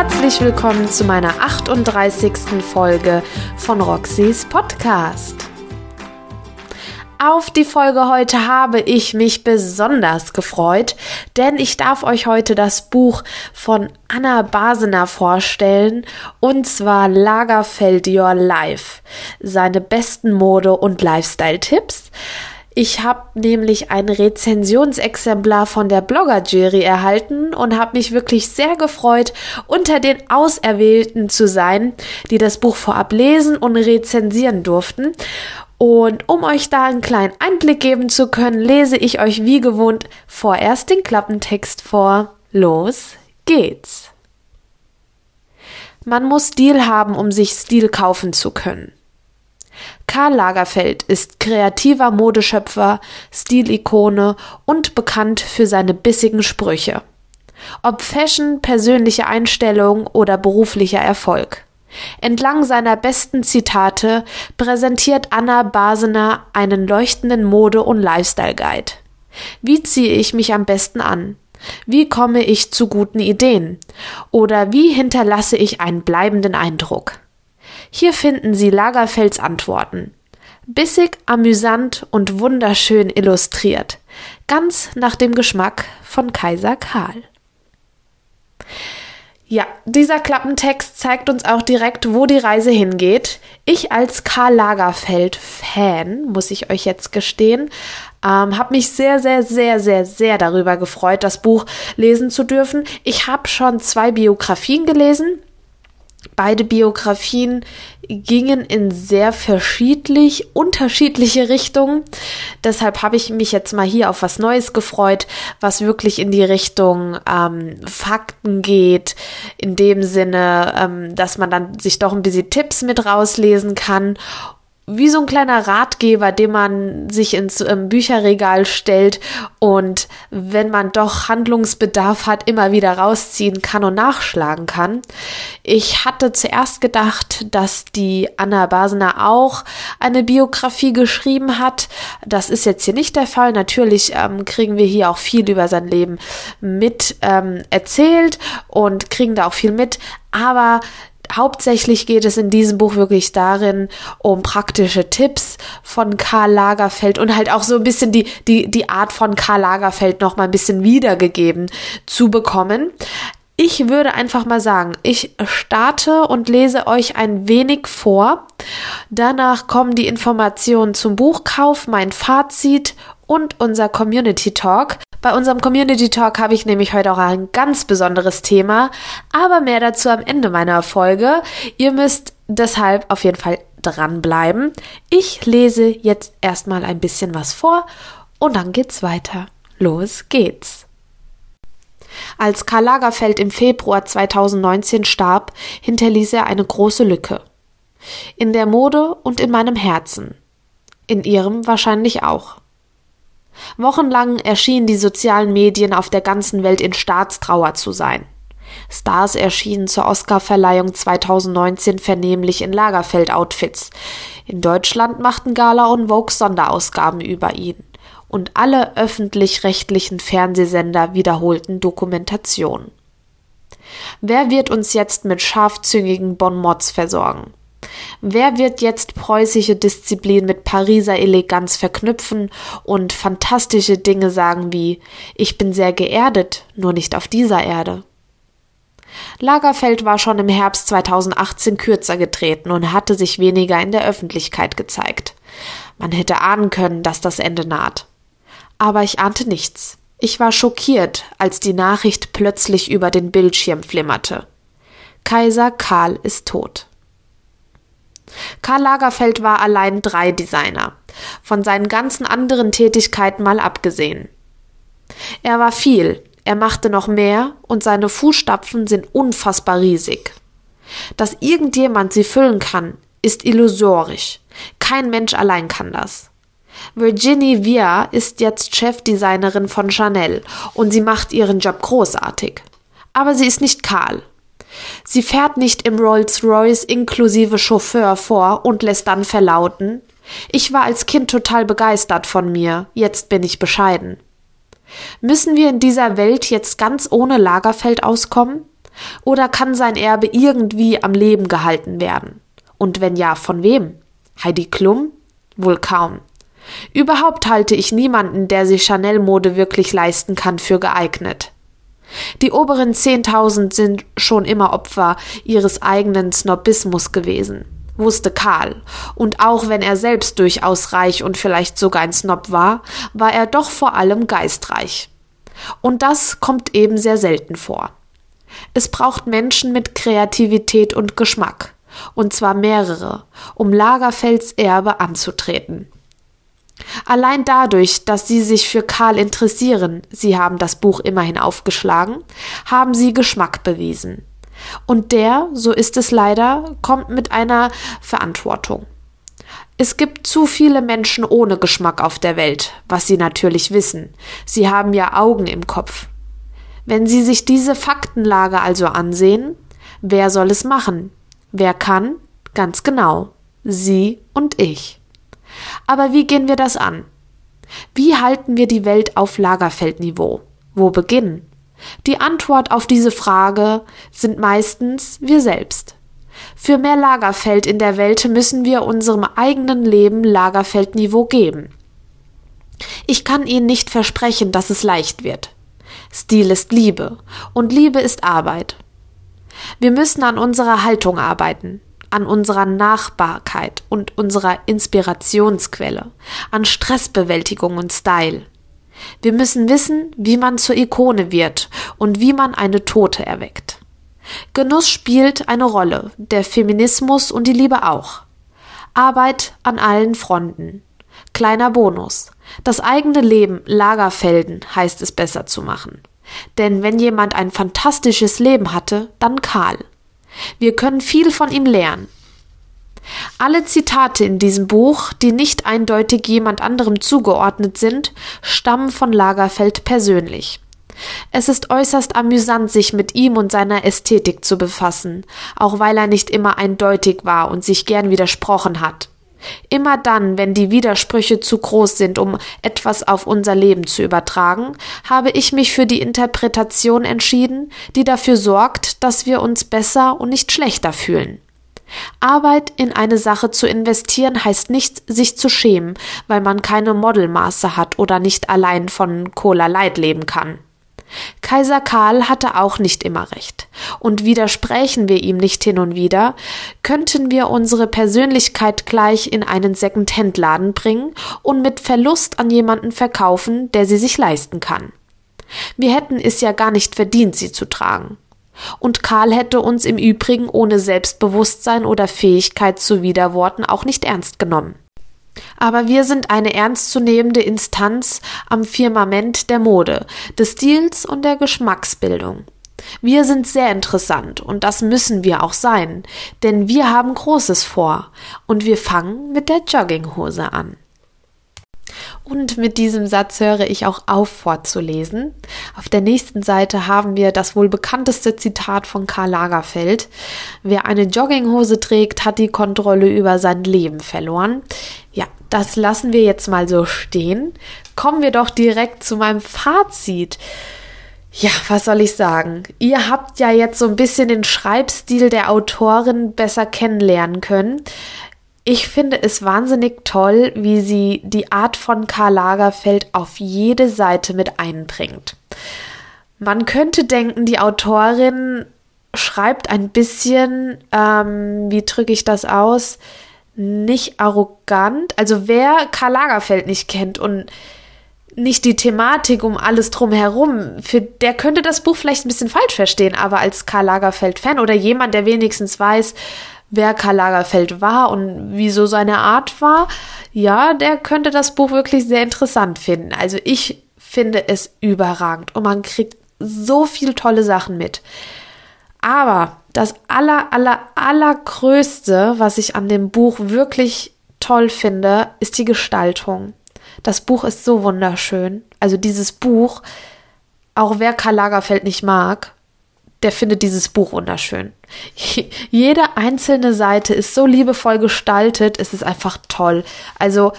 Herzlich willkommen zu meiner 38. Folge von Roxys Podcast. Auf die Folge heute habe ich mich besonders gefreut, denn ich darf euch heute das Buch von Anna Basener vorstellen, und zwar Lagerfeld Your Life, seine besten Mode- und Lifestyle-Tipps. Ich habe nämlich ein Rezensionsexemplar von der Blogger-Jury erhalten und habe mich wirklich sehr gefreut, unter den Auserwählten zu sein, die das Buch vorab lesen und rezensieren durften. Und um euch da einen kleinen Einblick geben zu können, lese ich euch wie gewohnt vorerst den Klappentext vor. Los geht's. Man muss Stil haben, um sich Stil kaufen zu können. Karl Lagerfeld ist kreativer Modeschöpfer, Stilikone und bekannt für seine bissigen Sprüche. Ob Fashion, persönliche Einstellung oder beruflicher Erfolg. Entlang seiner besten Zitate präsentiert Anna Basener einen leuchtenden Mode- und Lifestyle-Guide. Wie ziehe ich mich am besten an? Wie komme ich zu guten Ideen? Oder wie hinterlasse ich einen bleibenden Eindruck? Hier finden Sie Lagerfelds Antworten. Bissig, amüsant und wunderschön illustriert. Ganz nach dem Geschmack von Kaiser Karl. Ja, dieser Klappentext zeigt uns auch direkt, wo die Reise hingeht. Ich als Karl Lagerfeld-Fan, muss ich euch jetzt gestehen, ähm, habe mich sehr, sehr, sehr, sehr, sehr darüber gefreut, das Buch lesen zu dürfen. Ich habe schon zwei Biografien gelesen. Beide Biografien gingen in sehr verschiedlich, unterschiedliche Richtungen. Deshalb habe ich mich jetzt mal hier auf was Neues gefreut, was wirklich in die Richtung ähm, Fakten geht, in dem Sinne, ähm, dass man dann sich doch ein bisschen Tipps mit rauslesen kann wie so ein kleiner Ratgeber, den man sich ins ähm, Bücherregal stellt und wenn man doch Handlungsbedarf hat, immer wieder rausziehen kann und nachschlagen kann. Ich hatte zuerst gedacht, dass die Anna Basener auch eine Biografie geschrieben hat. Das ist jetzt hier nicht der Fall. Natürlich ähm, kriegen wir hier auch viel über sein Leben mit ähm, erzählt und kriegen da auch viel mit. Aber Hauptsächlich geht es in diesem Buch wirklich darin, um praktische Tipps von Karl Lagerfeld und halt auch so ein bisschen die, die, die Art von Karl Lagerfeld noch mal ein bisschen wiedergegeben zu bekommen. Ich würde einfach mal sagen, ich starte und lese euch ein wenig vor. Danach kommen die Informationen zum Buchkauf, mein Fazit und unser Community Talk. Bei unserem Community Talk habe ich nämlich heute auch ein ganz besonderes Thema, aber mehr dazu am Ende meiner Folge. Ihr müsst deshalb auf jeden Fall dranbleiben. Ich lese jetzt erstmal ein bisschen was vor und dann geht's weiter. Los geht's. Als Karl Lagerfeld im Februar 2019 starb, hinterließ er eine große Lücke. In der Mode und in meinem Herzen. In ihrem wahrscheinlich auch. Wochenlang erschienen die sozialen Medien auf der ganzen Welt in Staatstrauer zu sein. Stars erschienen zur Oscarverleihung 2019 vernehmlich in Lagerfeld-Outfits. In Deutschland machten Gala und Vogue Sonderausgaben über ihn. Und alle öffentlich-rechtlichen Fernsehsender wiederholten Dokumentationen. Wer wird uns jetzt mit scharfzüngigen Bonmots versorgen? Wer wird jetzt preußische Disziplin mit Pariser Eleganz verknüpfen und fantastische Dinge sagen wie Ich bin sehr geerdet, nur nicht auf dieser Erde? Lagerfeld war schon im Herbst 2018 kürzer getreten und hatte sich weniger in der Öffentlichkeit gezeigt. Man hätte ahnen können, dass das Ende naht. Aber ich ahnte nichts. Ich war schockiert, als die Nachricht plötzlich über den Bildschirm flimmerte. Kaiser Karl ist tot. Karl Lagerfeld war allein drei Designer, von seinen ganzen anderen Tätigkeiten mal abgesehen. Er war viel, er machte noch mehr und seine Fußstapfen sind unfassbar riesig. Dass irgendjemand sie füllen kann, ist illusorisch. Kein Mensch allein kann das. Virginie Via ist jetzt Chefdesignerin von Chanel und sie macht ihren Job großartig. Aber sie ist nicht Karl Sie fährt nicht im Rolls-Royce inklusive Chauffeur vor und lässt dann verlauten Ich war als Kind total begeistert von mir, jetzt bin ich bescheiden. Müssen wir in dieser Welt jetzt ganz ohne Lagerfeld auskommen? Oder kann sein Erbe irgendwie am Leben gehalten werden? Und wenn ja, von wem? Heidi Klum? Wohl kaum. Überhaupt halte ich niemanden, der sich Chanel-Mode wirklich leisten kann, für geeignet. Die oberen 10.000 sind schon immer Opfer ihres eigenen Snobismus gewesen, wusste Karl. Und auch wenn er selbst durchaus reich und vielleicht sogar ein Snob war, war er doch vor allem geistreich. Und das kommt eben sehr selten vor. Es braucht Menschen mit Kreativität und Geschmack, und zwar mehrere, um Lagerfelds Erbe anzutreten. Allein dadurch, dass sie sich für Karl interessieren, sie haben das Buch immerhin aufgeschlagen, haben sie Geschmack bewiesen. Und der, so ist es leider, kommt mit einer Verantwortung. Es gibt zu viele Menschen ohne Geschmack auf der Welt, was sie natürlich wissen. Sie haben ja Augen im Kopf. Wenn Sie sich diese Faktenlage also ansehen, wer soll es machen? Wer kann? Ganz genau. Sie und ich. Aber wie gehen wir das an? Wie halten wir die Welt auf Lagerfeldniveau? Wo beginnen? Die Antwort auf diese Frage sind meistens wir selbst. Für mehr Lagerfeld in der Welt müssen wir unserem eigenen Leben Lagerfeldniveau geben. Ich kann Ihnen nicht versprechen, dass es leicht wird. Stil ist Liebe und Liebe ist Arbeit. Wir müssen an unserer Haltung arbeiten an unserer Nachbarkeit und unserer Inspirationsquelle, an Stressbewältigung und Style. Wir müssen wissen, wie man zur Ikone wird und wie man eine Tote erweckt. Genuss spielt eine Rolle, der Feminismus und die Liebe auch. Arbeit an allen Fronten. Kleiner Bonus. Das eigene Leben Lagerfelden heißt es besser zu machen. Denn wenn jemand ein fantastisches Leben hatte, dann Karl. Wir können viel von ihm lernen. Alle Zitate in diesem Buch, die nicht eindeutig jemand anderem zugeordnet sind, stammen von Lagerfeld persönlich. Es ist äußerst amüsant, sich mit ihm und seiner Ästhetik zu befassen, auch weil er nicht immer eindeutig war und sich gern widersprochen hat. Immer dann, wenn die Widersprüche zu groß sind, um etwas auf unser Leben zu übertragen, habe ich mich für die Interpretation entschieden, die dafür sorgt, dass wir uns besser und nicht schlechter fühlen. Arbeit in eine Sache zu investieren heißt nicht, sich zu schämen, weil man keine Modelmaße hat oder nicht allein von Cola Light leben kann. Kaiser Karl hatte auch nicht immer recht. Und widersprechen wir ihm nicht hin und wieder, könnten wir unsere Persönlichkeit gleich in einen Second-Hand-Laden bringen und mit Verlust an jemanden verkaufen, der sie sich leisten kann. Wir hätten es ja gar nicht verdient, sie zu tragen. Und Karl hätte uns im Übrigen ohne Selbstbewusstsein oder Fähigkeit zu Widerworten auch nicht ernst genommen. Aber wir sind eine ernstzunehmende Instanz am Firmament der Mode, des Stils und der Geschmacksbildung. Wir sind sehr interessant und das müssen wir auch sein, denn wir haben Großes vor und wir fangen mit der Jogginghose an. Und mit diesem Satz höre ich auch auf vorzulesen. Auf der nächsten Seite haben wir das wohl bekannteste Zitat von Karl Lagerfeld. Wer eine Jogginghose trägt, hat die Kontrolle über sein Leben verloren. Ja, das lassen wir jetzt mal so stehen. Kommen wir doch direkt zu meinem Fazit. Ja, was soll ich sagen? Ihr habt ja jetzt so ein bisschen den Schreibstil der Autorin besser kennenlernen können. Ich finde es wahnsinnig toll, wie sie die Art von Karl Lagerfeld auf jede Seite mit einbringt. Man könnte denken, die Autorin schreibt ein bisschen, ähm, wie drücke ich das aus, nicht arrogant. Also wer Karl Lagerfeld nicht kennt und nicht die Thematik um alles drumherum, für der könnte das Buch vielleicht ein bisschen falsch verstehen, aber als Karl Lagerfeld-Fan oder jemand, der wenigstens weiß, wer Karl Lagerfeld war und wieso seine Art war, ja, der könnte das Buch wirklich sehr interessant finden. Also ich finde es überragend und man kriegt so viel tolle Sachen mit. Aber das aller, aller, allergrößte, was ich an dem Buch wirklich toll finde, ist die Gestaltung. Das Buch ist so wunderschön. Also dieses Buch, auch wer Karl Lagerfeld nicht mag, der findet dieses Buch wunderschön. Jede einzelne Seite ist so liebevoll gestaltet, es ist einfach toll. Also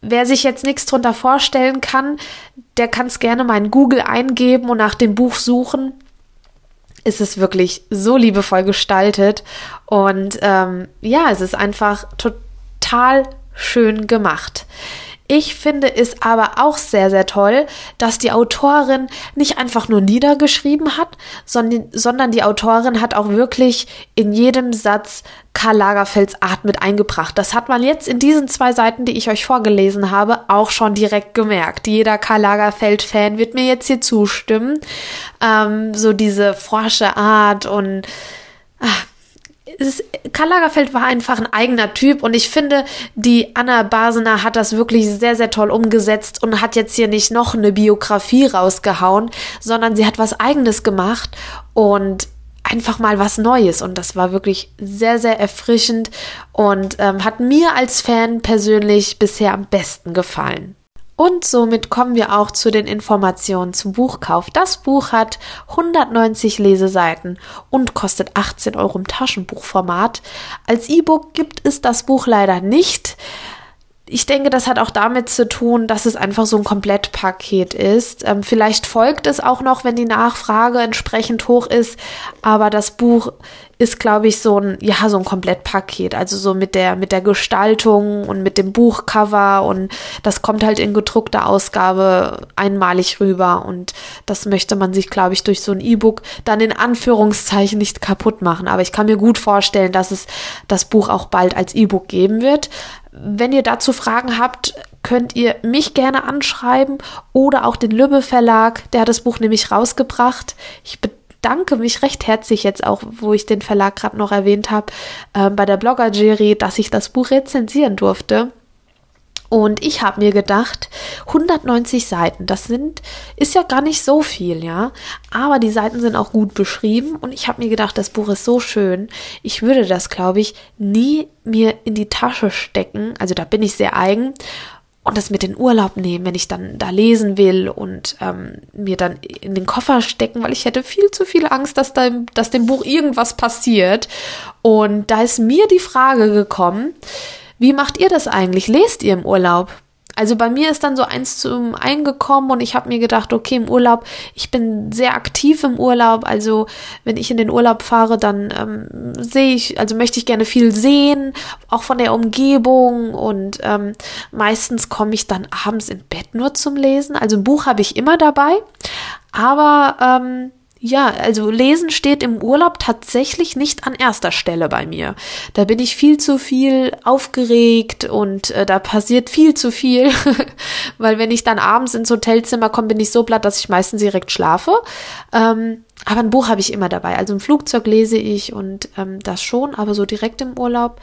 wer sich jetzt nichts drunter vorstellen kann, der kann es gerne mal in Google eingeben und nach dem Buch suchen. Ist es wirklich so liebevoll gestaltet und ähm, ja, es ist einfach total schön gemacht. Ich finde es aber auch sehr, sehr toll, dass die Autorin nicht einfach nur niedergeschrieben hat, sondern, sondern die Autorin hat auch wirklich in jedem Satz Karl Lagerfelds Art mit eingebracht. Das hat man jetzt in diesen zwei Seiten, die ich euch vorgelesen habe, auch schon direkt gemerkt. Jeder Karl Lagerfeld-Fan wird mir jetzt hier zustimmen. Ähm, so diese forsche Art und ach, ist, Karl Lagerfeld war einfach ein eigener Typ und ich finde, die Anna Basener hat das wirklich sehr, sehr toll umgesetzt und hat jetzt hier nicht noch eine Biografie rausgehauen, sondern sie hat was eigenes gemacht und einfach mal was Neues und das war wirklich sehr, sehr erfrischend und ähm, hat mir als Fan persönlich bisher am besten gefallen. Und somit kommen wir auch zu den Informationen zum Buchkauf. Das Buch hat 190 Leseseiten und kostet 18 Euro im Taschenbuchformat. Als E-Book gibt es das Buch leider nicht. Ich denke, das hat auch damit zu tun, dass es einfach so ein Komplettpaket ist. Ähm, vielleicht folgt es auch noch, wenn die Nachfrage entsprechend hoch ist, aber das Buch ist, glaube ich, so ein, ja, so ein Komplettpaket. Also so mit der, mit der Gestaltung und mit dem Buchcover und das kommt halt in gedruckter Ausgabe einmalig rüber und das möchte man sich, glaube ich, durch so ein E-Book dann in Anführungszeichen nicht kaputt machen. Aber ich kann mir gut vorstellen, dass es das Buch auch bald als E-Book geben wird. Wenn ihr dazu Fragen habt, könnt ihr mich gerne anschreiben oder auch den Lübbe Verlag, der hat das Buch nämlich rausgebracht. Ich bedanke mich recht herzlich jetzt auch, wo ich den Verlag gerade noch erwähnt habe, äh, bei der Blogger-Jury, dass ich das Buch rezensieren durfte. Und ich habe mir gedacht, 190 Seiten, das sind, ist ja gar nicht so viel, ja. Aber die Seiten sind auch gut beschrieben und ich habe mir gedacht, das Buch ist so schön. Ich würde das, glaube ich, nie mir in die Tasche stecken. Also da bin ich sehr eigen und das mit in Urlaub nehmen, wenn ich dann da lesen will und ähm, mir dann in den Koffer stecken, weil ich hätte viel zu viel Angst, dass, da, dass dem Buch irgendwas passiert. Und da ist mir die Frage gekommen, wie macht ihr das eigentlich? Lest ihr im Urlaub? Also bei mir ist dann so eins zum eingekommen und ich habe mir gedacht, okay, im Urlaub, ich bin sehr aktiv im Urlaub. Also wenn ich in den Urlaub fahre, dann ähm, sehe ich, also möchte ich gerne viel sehen, auch von der Umgebung und ähm, meistens komme ich dann abends im Bett nur zum Lesen. Also ein Buch habe ich immer dabei, aber ähm, ja, also Lesen steht im Urlaub tatsächlich nicht an erster Stelle bei mir. Da bin ich viel zu viel aufgeregt und äh, da passiert viel zu viel, weil wenn ich dann abends ins Hotelzimmer komme, bin ich so platt, dass ich meistens direkt schlafe. Ähm, aber ein Buch habe ich immer dabei. Also im Flugzeug lese ich und ähm, das schon, aber so direkt im Urlaub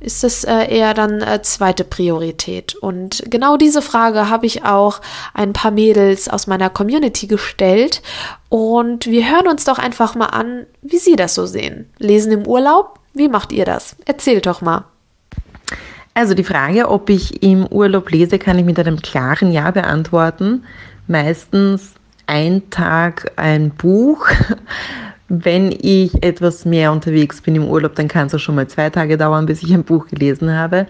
ist es äh, eher dann äh, zweite Priorität. Und genau diese Frage habe ich auch ein paar Mädels aus meiner Community gestellt. Und wir hören uns doch einfach mal an, wie sie das so sehen. Lesen im Urlaub? Wie macht ihr das? Erzählt doch mal. Also die Frage, ob ich im Urlaub lese, kann ich mit einem klaren Ja beantworten. Meistens ein Tag ein Buch. Wenn ich etwas mehr unterwegs bin im Urlaub, dann kann es auch schon mal zwei Tage dauern, bis ich ein Buch gelesen habe.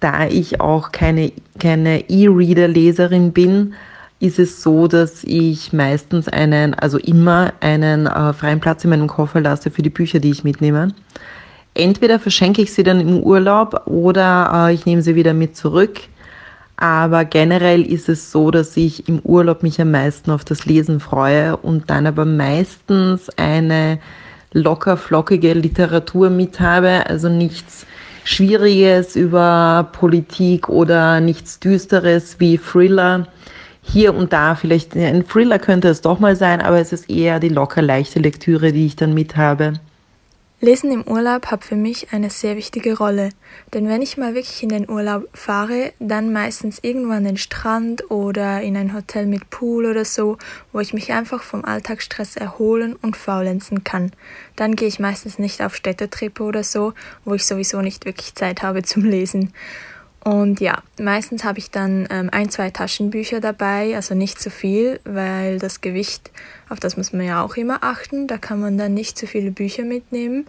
Da ich auch keine, keine E-Reader-Leserin bin, ist es so, dass ich meistens einen, also immer einen äh, freien Platz in meinem Koffer lasse für die Bücher, die ich mitnehme. Entweder verschenke ich sie dann im Urlaub oder äh, ich nehme sie wieder mit zurück. Aber generell ist es so, dass ich im Urlaub mich am meisten auf das Lesen freue und dann aber meistens eine locker flockige Literatur mit habe, also nichts Schwieriges über Politik oder nichts Düsteres wie Thriller. Hier und da vielleicht ein Thriller könnte es doch mal sein, aber es ist eher die locker leichte Lektüre, die ich dann mit habe. Lesen im Urlaub hat für mich eine sehr wichtige Rolle, denn wenn ich mal wirklich in den Urlaub fahre, dann meistens irgendwo an den Strand oder in ein Hotel mit Pool oder so, wo ich mich einfach vom Alltagsstress erholen und faulenzen kann. Dann gehe ich meistens nicht auf Städtetrippe oder so, wo ich sowieso nicht wirklich Zeit habe zum Lesen. Und ja, meistens habe ich dann ähm, ein, zwei Taschenbücher dabei, also nicht zu viel, weil das Gewicht, auf das muss man ja auch immer achten. Da kann man dann nicht zu viele Bücher mitnehmen.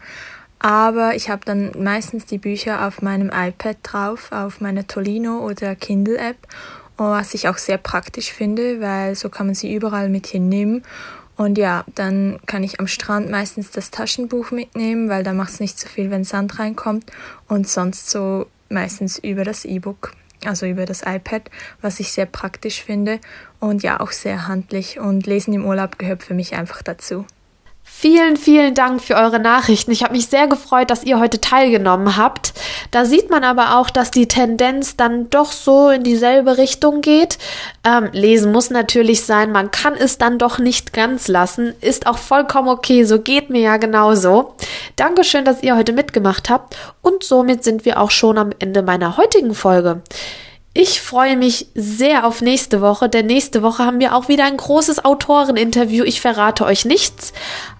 Aber ich habe dann meistens die Bücher auf meinem iPad drauf, auf meiner Tolino oder Kindle-App, was ich auch sehr praktisch finde, weil so kann man sie überall mit hinnehmen. Und ja, dann kann ich am Strand meistens das Taschenbuch mitnehmen, weil da macht es nicht so viel, wenn Sand reinkommt. Und sonst so meistens über das E-Book, also über das iPad, was ich sehr praktisch finde und ja auch sehr handlich. Und Lesen im Urlaub gehört für mich einfach dazu. Vielen, vielen Dank für eure Nachrichten. Ich habe mich sehr gefreut, dass ihr heute teilgenommen habt. Da sieht man aber auch, dass die Tendenz dann doch so in dieselbe Richtung geht. Ähm, lesen muss natürlich sein, man kann es dann doch nicht ganz lassen. Ist auch vollkommen okay, so geht mir ja genauso. Dankeschön, dass ihr heute mitgemacht habt. Und somit sind wir auch schon am Ende meiner heutigen Folge. Ich freue mich sehr auf nächste Woche, denn nächste Woche haben wir auch wieder ein großes Autoreninterview. Ich verrate euch nichts,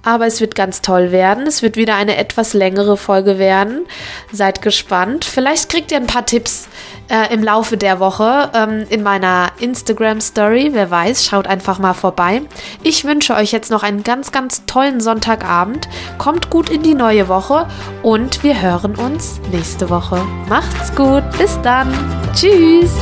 aber es wird ganz toll werden. Es wird wieder eine etwas längere Folge werden. Seid gespannt. Vielleicht kriegt ihr ein paar Tipps äh, im Laufe der Woche ähm, in meiner Instagram Story. Wer weiß, schaut einfach mal vorbei. Ich wünsche euch jetzt noch einen ganz, ganz tollen Sonntagabend. Kommt gut in die neue Woche und wir hören uns nächste Woche. Macht's gut. Bis dann. Tschüss.